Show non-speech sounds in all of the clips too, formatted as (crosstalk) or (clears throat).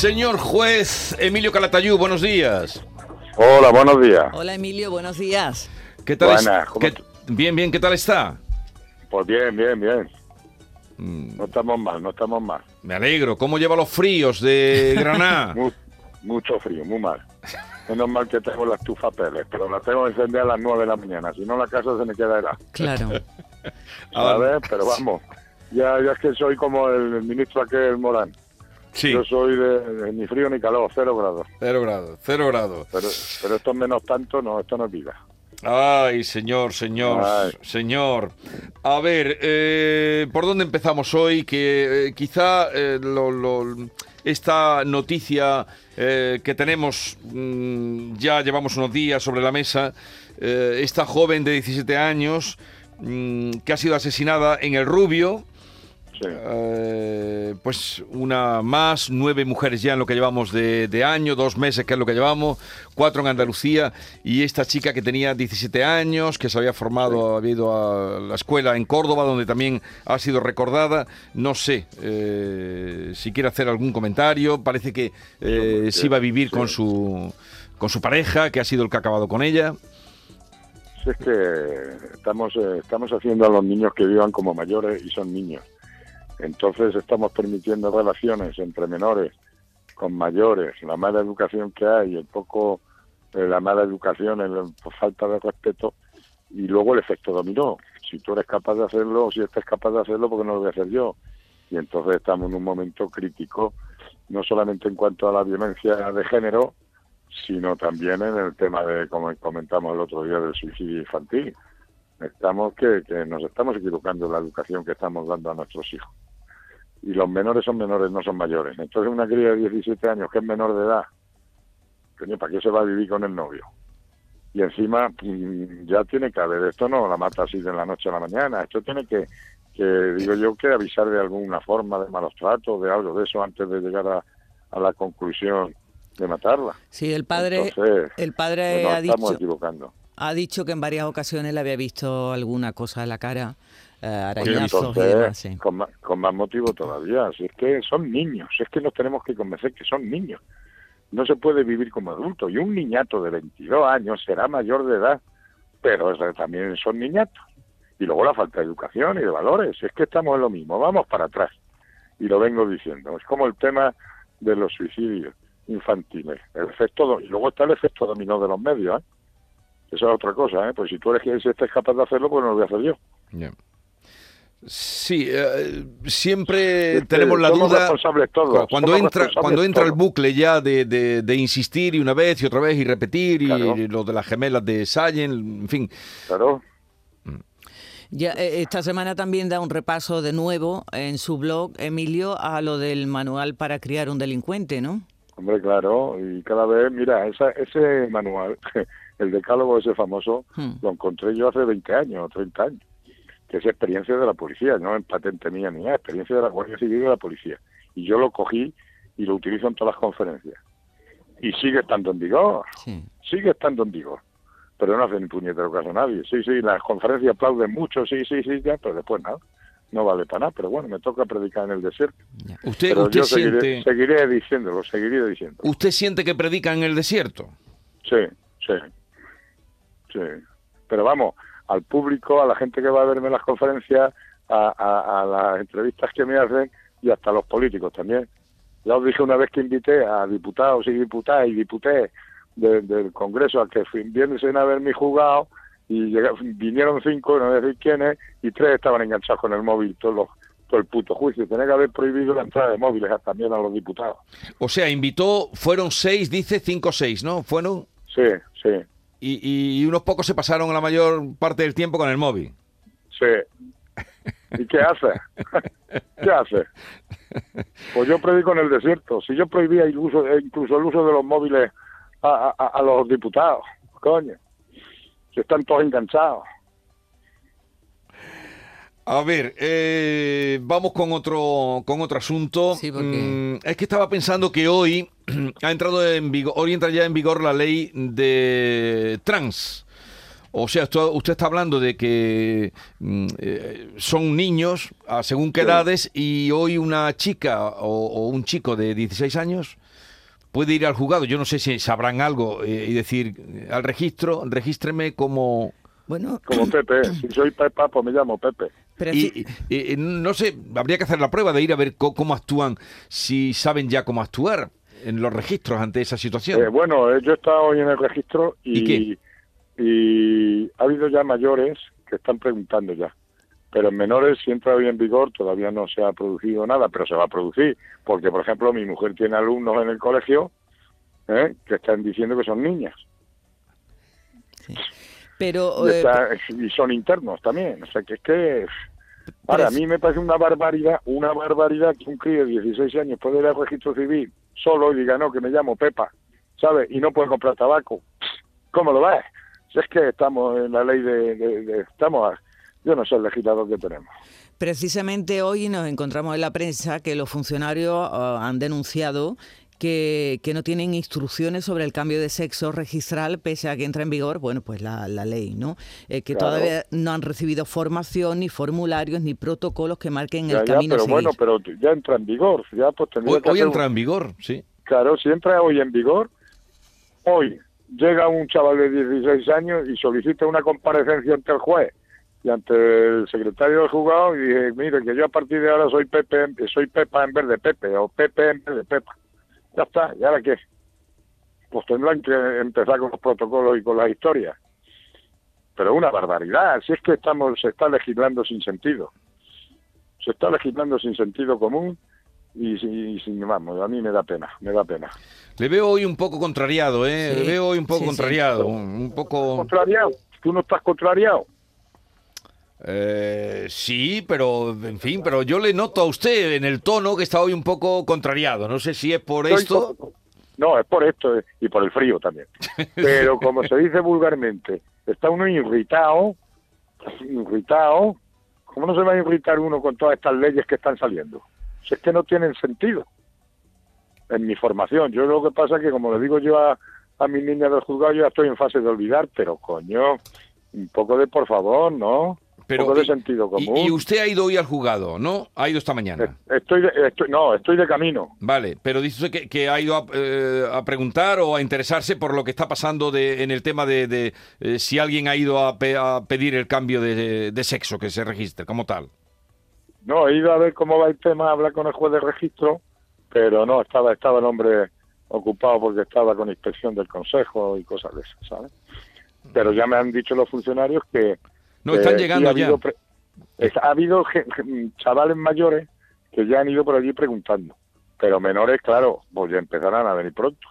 Señor juez Emilio Calatayú, buenos días. Hola, buenos días. Hola Emilio, buenos días. ¿Qué tal? Buenas, ¿cómo qué- t- Bien, bien, ¿qué tal está? Pues bien, bien, bien. Mm, No estamos mal, no estamos mal. Me alegro. ¿Cómo lleva los fríos de (laughs) Granada? Mu- mucho frío, muy mal. Menos mal que tengo la estufa Pérez, pero la tengo encendida a las 9 de la mañana. Si no, la casa se me queda helada. Claro. (laughs) ¿Sabes? Pero vamos, ya, ya es que soy como el, ministro aquel Morán. Sí, Yo soy de, de ni frío ni calor, cero grados. cero grados, cero grados. Pero, pero esto es menos tanto, no, esto no es vida. Ay, señor, señor, Ay. señor. A ver, eh, ¿por dónde empezamos hoy? Que eh, quizá eh, lo- lo- esta noticia que tenemos, mm, ya llevamos unos días sobre la mesa, esta joven de 17 años mm, que ha sido asesinada en el Rubio, Sí. eh, pues una más, nueve mujeres ya en lo que llevamos de, de año, dos meses que es lo que llevamos, cuatro en Andalucía y esta chica que tenía 17 años, que se había formado, había ido a la escuela en Córdoba, donde también ha sido recordada. No sé eh, si quiere hacer algún comentario, parece que eh, sí va a vivir sí. con su, con su pareja, que ha sido el que ha acabado con ella. Es que estamos, eh, estamos haciendo a los niños que vivan como mayores y son niños. Entonces estamos permitiendo relaciones entre menores con mayores, la mala educación que hay, el poco, eh, la mala educación, el, por falta de respeto y luego el efecto dominó. Si tú eres capaz de hacerlo, si estás capaz de hacerlo, porque no lo voy a hacer yo? Y entonces estamos en un momento crítico, no solamente en cuanto a la violencia de género, sino también en el tema de, como comentamos el otro día, del suicidio infantil. Estamos que, que nos estamos equivocando en la educación que estamos dando a nuestros hijos. Y los menores son menores, no son mayores. Entonces una cría de 17 años que es menor de edad, coño, ¿para qué se va a vivir con el novio? Y encima mm, ya tiene que haber, esto no la mata así de la noche a la mañana, esto tiene que, que digo yo, que avisar de alguna forma de malos tratos, de algo de eso, antes de llegar a, a la conclusión de matarla. Sí, el padre, Entonces, el padre nos ha estamos dicho, equivocando. ha dicho que en varias ocasiones le había visto alguna cosa en la cara, eh, arañazos y entonces, demás. sí. con, más, con más motivo todavía. Si es que son niños, si es que nos tenemos que convencer que son niños. No se puede vivir como adulto. Y un niñato de 22 años será mayor de edad, pero es- también son niñatos. Y luego la falta de educación y de valores. Si es que estamos en lo mismo, vamos para atrás. Y lo vengo diciendo. Es como el tema de los suicidios infantiles. El efecto do- y luego está el efecto dominó de los medios. ¿eh? Eso es otra cosa. ¿eh? Pues si tú eres que si estés capaz de hacerlo, pues no lo voy a hacer yo. Ya. Sí, eh, siempre tenemos la somos duda responsables todos, cu- cuando somos entra responsables cuando entra el bucle ya de, de- de insistir y una vez y otra vez y repetir y lo de las gemelas de Sayen, en fin. Claro. Ya, eh, esta semana también da un repaso de nuevo en su blog, Emilio, a lo del manual para criar un delincuente, ¿no? Hombre, claro, y cada vez, mira, esa, ese manual, (laughs) el decálogo ese famoso, Hmm. lo encontré yo hace 20 años o 30 años, que es experiencia de la policía, no en patente mía ni nada, experiencia de la Guardia Civil y de la policía. Y yo lo cogí y lo utilizo en todas las conferencias. Y sigue estando en vigor, Sí. sigue estando en vigor. Pero no hace ni puñetero caso a nadie. Sí, sí, las conferencias aplauden mucho, sí, sí, sí, ya, pero después nada. No vale para nada, pero bueno, me toca predicar en el desierto. Usted, Pero usted yo seguiré, siente seguiré diciéndolo, seguiré diciendo. usted siente que predica en el desierto. Sí, sí, sí. Pero vamos, al público, a la gente que va a verme en las conferencias, a, a- a las entrevistas que me hacen y hasta a los políticos también. Ya os dije una vez que invité a diputados y diputadas y diputés de- del Congreso a que vienen a ver mi juzgado y vinieron cinco, no voy a decir quiénes, y tres estaban enganchados con el móvil todos los, todo el puto juicio. Tenía que haber prohibido la entrada de móviles también a los diputados. O sea, invitó, fueron seis, dice cinco o seis, ¿no? Fueron Sí, sí, y, y unos pocos se pasaron la mayor parte del tiempo con el móvil. sí. ¿Y qué hace? (laughs) ¿Qué hace? Pues yo predico en el desierto. Si yo prohibía incluso, eh, incluso el uso de los móviles a, a- a los diputados, coño, que están todos enganchados. A ver, eh, vamos con otro con otro asunto. Sí, porque- Mm, es que estaba pensando que hoy (clears throat) ha entrado en vigor, hoy entra ya en vigor la ley de trans. O sea, usted está hablando de que mm, eh, son niños a según qué edades y hoy una chica o, o un chico de 16 años puede ir al juzgado. Yo no sé si sabrán algo eh, y decir al registro, regístreme como... Bueno, Como (clears throat) Pepe. Si soy Pepa, pues me llamo Pepe. pero Y, sí- y- y no sé, habría que hacer la prueba de ir a ver cómo actúan, si saben ya cómo actuar en los registros ante esa situación. Eh, bueno, eh, yo he estado hoy en el registro ¿Y y, qué? y ha habido ya mayores que están preguntando ya. Pero en menores, si entra hoy en vigor, todavía no se ha producido nada, pero se va a producir. Porque, por ejemplo, mi mujer tiene alumnos en el colegio ¿eh? que están diciendo que son niñas. pero Y, eh, está- y son internos también. O sea, que es que... Ahora, a mí me parece una barbaridad, una barbaridad que un crío de 16 años puede ir al registro civil solo y diga, no, que me llamo Pepa, ¿sabes? Y no puede comprar tabaco. ¿Cómo lo ves? Si es que estamos en la ley de... de- de- estamos... a- yo no sé el legislador que tenemos. Precisamente hoy nos encontramos en la prensa que los funcionarios ah, han denunciado que, que no tienen instrucciones sobre el cambio de sexo registral pese a que entra en vigor, bueno, pues la, la ley, ¿no? Eh, que Claro. todavía no han recibido formación, ni formularios, ni protocolos que marquen Ya, el ya, camino a pero seguir. bueno, pero ya entra en vigor. Ya pues tendría hoy que hoy hacer entra un- en vigor, sí. Claro, si entra hoy en vigor, hoy llega un chaval de 16 años y solicita una comparecencia ante el juez y ante el secretario del juzgado y dice, mire, que yo a partir de ahora soy Pepe, soy Pepa en vez de Pepe, o Pepe en vez de Pepa. Ya está, ¿y ahora qué? Pues tendrán que empezar con los protocolos y con las historias. Pero una barbaridad, si es que estamos, se está legislando sin sentido. Se está legislando sin sentido común y, sin- vamos, a mí me da pena, me da pena. Le veo hoy un poco contrariado, ¿eh? Sí, Le veo hoy un poco sí, contrariado, un un poco... contrariado. Tú no estás contrariado. Eh, sí, pero, en fin, pero yo le noto a usted en el tono que está hoy un poco contrariado. No sé si es por Estoy esto... No, es por esto eh, y por el frío también. (laughs) Pero como se dice vulgarmente, está uno irritado, irritado. ¿Cómo no se va a irritar uno con todas estas leyes que están saliendo? Si es que no tienen sentido. En mi formación, yo lo que pasa es que, como le digo yo a, a mis niñas del juzgado, yo ya estoy en fase de olvidar, pero coño, un poco de por favor, ¿no? Pero, poco de y- sentido común. Y, usted ha ido hoy al juzgado, ¿no? Ha ido esta mañana. Estoy, de- estoy, no, estoy de camino. Vale, pero dice usted que, que ha ido a, eh, a preguntar o a interesarse por lo que está pasando de, en el tema de, de, eh, si alguien ha ido a, pe- a pedir el cambio de, de sexo que se registre como tal. No, he ido a ver cómo va el tema, a hablar con el juez de registro, pero no, estaba, estaba el hombre ocupado porque estaba con inspección del consejo y cosas de esas, ¿sabes? Pero ya me han dicho los funcionarios que... No, están sí llegando ha ya. habido pre- es- ha habido chavales mayores que ya han ido por allí preguntando, pero menores, claro, pues ya empezarán a venir pronto.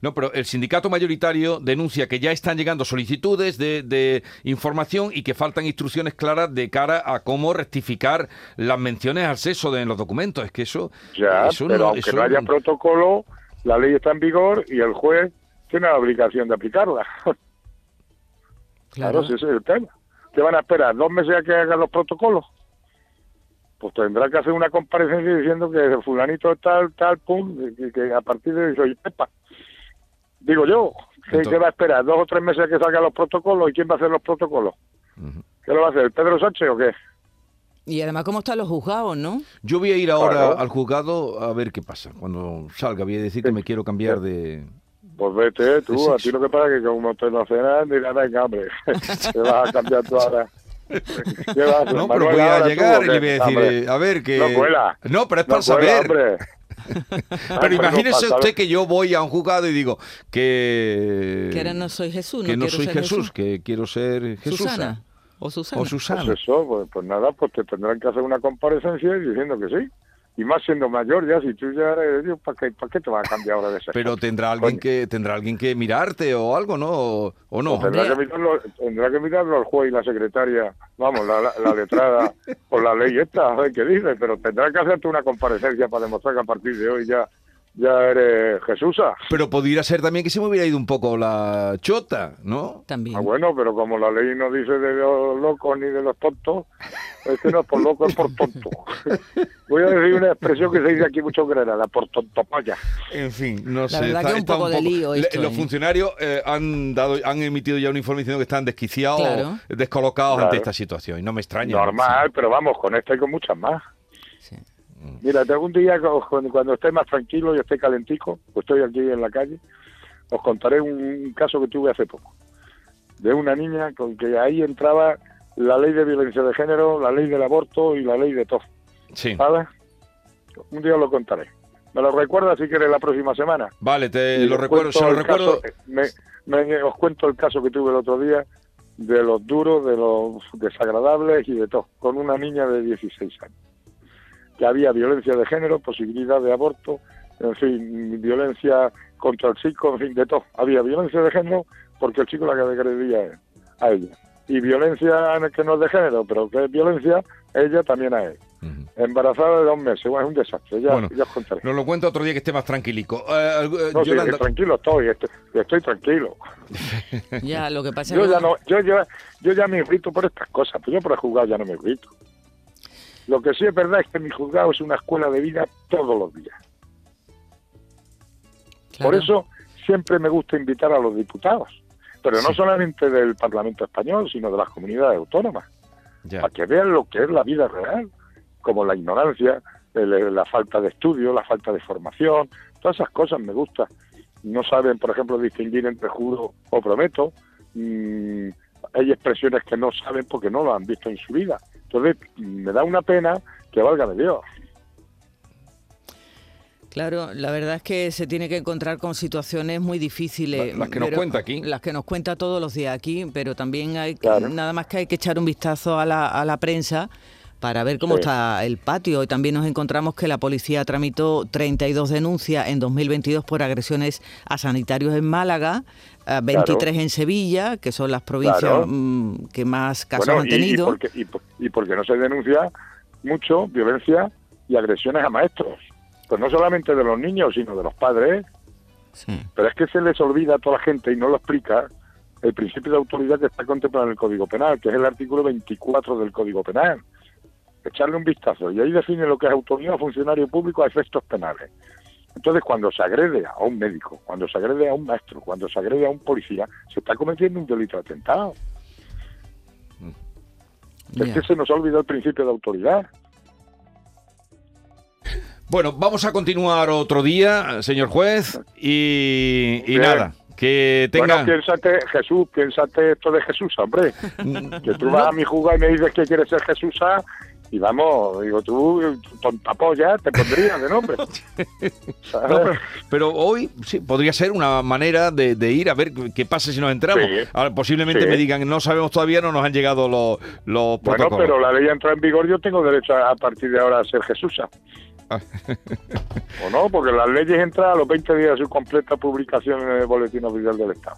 No, pero el sindicato mayoritario denuncia que ya están llegando solicitudes de, de información y que faltan instrucciones claras de cara a cómo rectificar las menciones al sexo de- en los documentos. Es que eso... Ya, eso pero no- aunque eso no haya protocolo, la ley está en vigor y el juez tiene la obligación de aplicarla. (laughs) Claro, si ese es el tema. ¿Qué van a esperar? ¿Dos meses a que hagan los protocolos? Pues tendrá que hacer una comparecencia diciendo que fulanito tal, tal, pum, que, que a partir de soy Pepa. Digo yo, ¿qué, va a esperar? ¿Dos o tres meses a que salgan los protocolos? ¿Y quién va a hacer los protocolos? ¿Qué lo va a hacer? ¿El Pedro Sánchez o qué? Y además, ¿cómo están los juzgados, no? Yo voy a ir ahora Claro. al juzgado a ver qué pasa. Cuando salga voy a decir que me quiero cambiar de... Pues vete tú, Sí, a ti lo que pasa es que como te no hace nada, dirás, venga, hombre, (laughs) te vas a cambiar tú ahora. (laughs) ¿Qué vas No, pero voy a tú, llegar y le voy a decir, Hombre, eh, a ver, que... No cuela. No, pero es para no saber. hombre. (laughs) Pero Ah, imagínese usted que yo voy a un juzgado y digo que... Que ahora no soy Jesús, no que no soy ser Jesús, Jesús. que quiero ser Jesús. Susana. O Susana. O Susana. Pues eso, pues, pues nada, pues te tendrán que hacer una comparecencia diciendo que sí. Y más siendo mayor ya, si tú ya eres, Dios, ¿para qué, para qué te vas a cambiar ahora de sexo? Pero tendrá alguien Coño. que tendrá alguien que mirarte o algo, ¿no? O, o no. Tendrá que, mirarlo, tendrá que mirarlo el juez y la secretaria, vamos, la, la, la letrada (laughs) o la ley esta, a ver qué dice, pero tendrá que hacerte una comparecencia para demostrar que a partir de hoy ya, ya eres Jesusa. Pero podría ser también que se me hubiera ido un poco la chota, ¿no? También. Ah, bueno, pero como la ley no dice de los locos ni de los tontos, es que no es por loco, es por tonto. (laughs) Voy a decir una expresión que se dice aquí mucho en Granada, por tontopolla. En fin, no sé. verdad está- que un está poco de lío Le- esto, Los ¿eh? funcionarios eh, han dado, han emitido ya un informe diciendo que están desquiciados, Claro. descolocados Claro. ante esta situación. Y no me extraña. Normal, pero vamos, con esta y con muchas más. Sí. Mira, te algún día cu- cuando, esté más tranquilo y esté calentico, pues estoy aquí en la calle, os contaré un caso que tuve hace poco. De una niña con que ahí entraba la ley de violencia de género, la ley del aborto y la ley de todo. Sí. ¿Vale? Un día os lo contaré. ¿Me lo recuerdas si quieres la próxima semana? Vale, te Y lo recuerdo, cuento se lo el recuerdo. caso- me, me- os cuento el caso que tuve el otro día de los duros, de los desagradables y de todo, con una niña de 16 años. Que había violencia de género, posibilidad de aborto, en fin, violencia contra el chico, en fin, de todo. Había violencia de género porque el chico la que agredía a ella. Y violencia en el que no es de género, pero que es violencia, ella también a él. Embarazada de dos meses, bueno, es un desastre, ya, Bueno, ya os contaré. Nos lo cuento otro día que esté más tranquilico. Eh, eh, No, sí, Yolanda- tranquilo estoy, estoy, estoy tranquilo. (laughs) Ya, lo que pasa Yo es ya no, yo ya, yo ya me irrito por estas cosas, pero yo por el juzgado ya no me irrito. Lo que sí es verdad es que mi juzgado es una escuela de vida todos los días. claro. Por eso siempre me gusta invitar a los diputados, pero no solamente del Parlamento español, sino de las comunidades autónomas, Ya. para que vean lo que es la vida real, como la ignorancia, el- la falta de estudio, la falta de formación, todas esas cosas me gustan. No saben, por ejemplo, distinguir entre juro o prometo. Mm, hay expresiones que no saben porque no lo han visto en su vida. Entonces, me da una pena que valga de Dios. Claro, la verdad es que se tiene que encontrar con situaciones muy difíciles. La- las que nos pero- cuenta aquí. Las que nos cuenta todos los días aquí, pero también hay que- Claro. nada más que hay que echar un vistazo a la, a la prensa para ver cómo Sí. está el patio. Y también nos encontramos que la policía tramitó 32 denuncias en 2022 por agresiones a sanitarios en Málaga, eh, 23 en Sevilla, que son las provincias Claro. mm, que más casos Bueno, han tenido. Y, porque, y, por- y porque no se denuncia mucho violencia y agresiones a maestros. Pues no solamente de los niños, sino de los padres. Sí. Pero es que se les olvida a toda la gente y no lo explica el principio de autoridad que está contemplado en el Código Penal, que es el artículo 24 del Código Penal. Echarle un vistazo y ahí define lo que es autoridad o funcionario público a efectos penales. Entonces, cuando se agrede a un médico, cuando se agrede a un maestro, cuando se agrede a un policía, se está cometiendo un delito de atentado. Es Ya. que se nos ha olvidado el principio de autoridad. Bueno, vamos a continuar otro día, señor juez, y, y nada, que tenga... Bueno, piénsate, Jesús, piénsate esto de Jesús, hombre. (laughs) Que tú vas a mi juzgado y me dices que quieres ser Jesús y vamos, digo, tú, tonta polla, te pondrías de nombre. (laughs) Pero, pero hoy sí, podría ser una manera de, de ir a ver qué pasa si nos entramos. Sí. Ahora, posiblemente Sí. me digan, no sabemos todavía, no nos han llegado los, los Bueno, protocolos. pero la ley entra en vigor, yo tengo derecho a, a partir de ahora a ser Jesús. Ah. ¿O no? Porque las leyes entran a los 20 días de su completa publicación en el Boletín Oficial del Estado.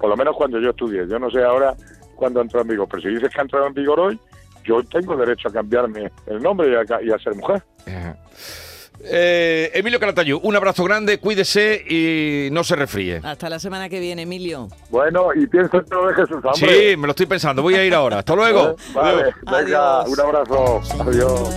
Por lo menos cuando yo estudié. Yo no sé ahora cuándo entró en vigor. Pero si dices que ha entrado en vigor hoy, yo tengo derecho a cambiarme el nombre y a, ca- y a ser mujer. Ajá. Eh, Emilio Calatayud, un abrazo grande, cuídese y no se refríe. Hasta la semana que viene, Emilio. Bueno, y piensa en lo de Jesús, hombre. Sí, me lo estoy pensando, voy a ir ahora. Hasta luego. ¿Eh? Vale, venga, un abrazo. Adiós.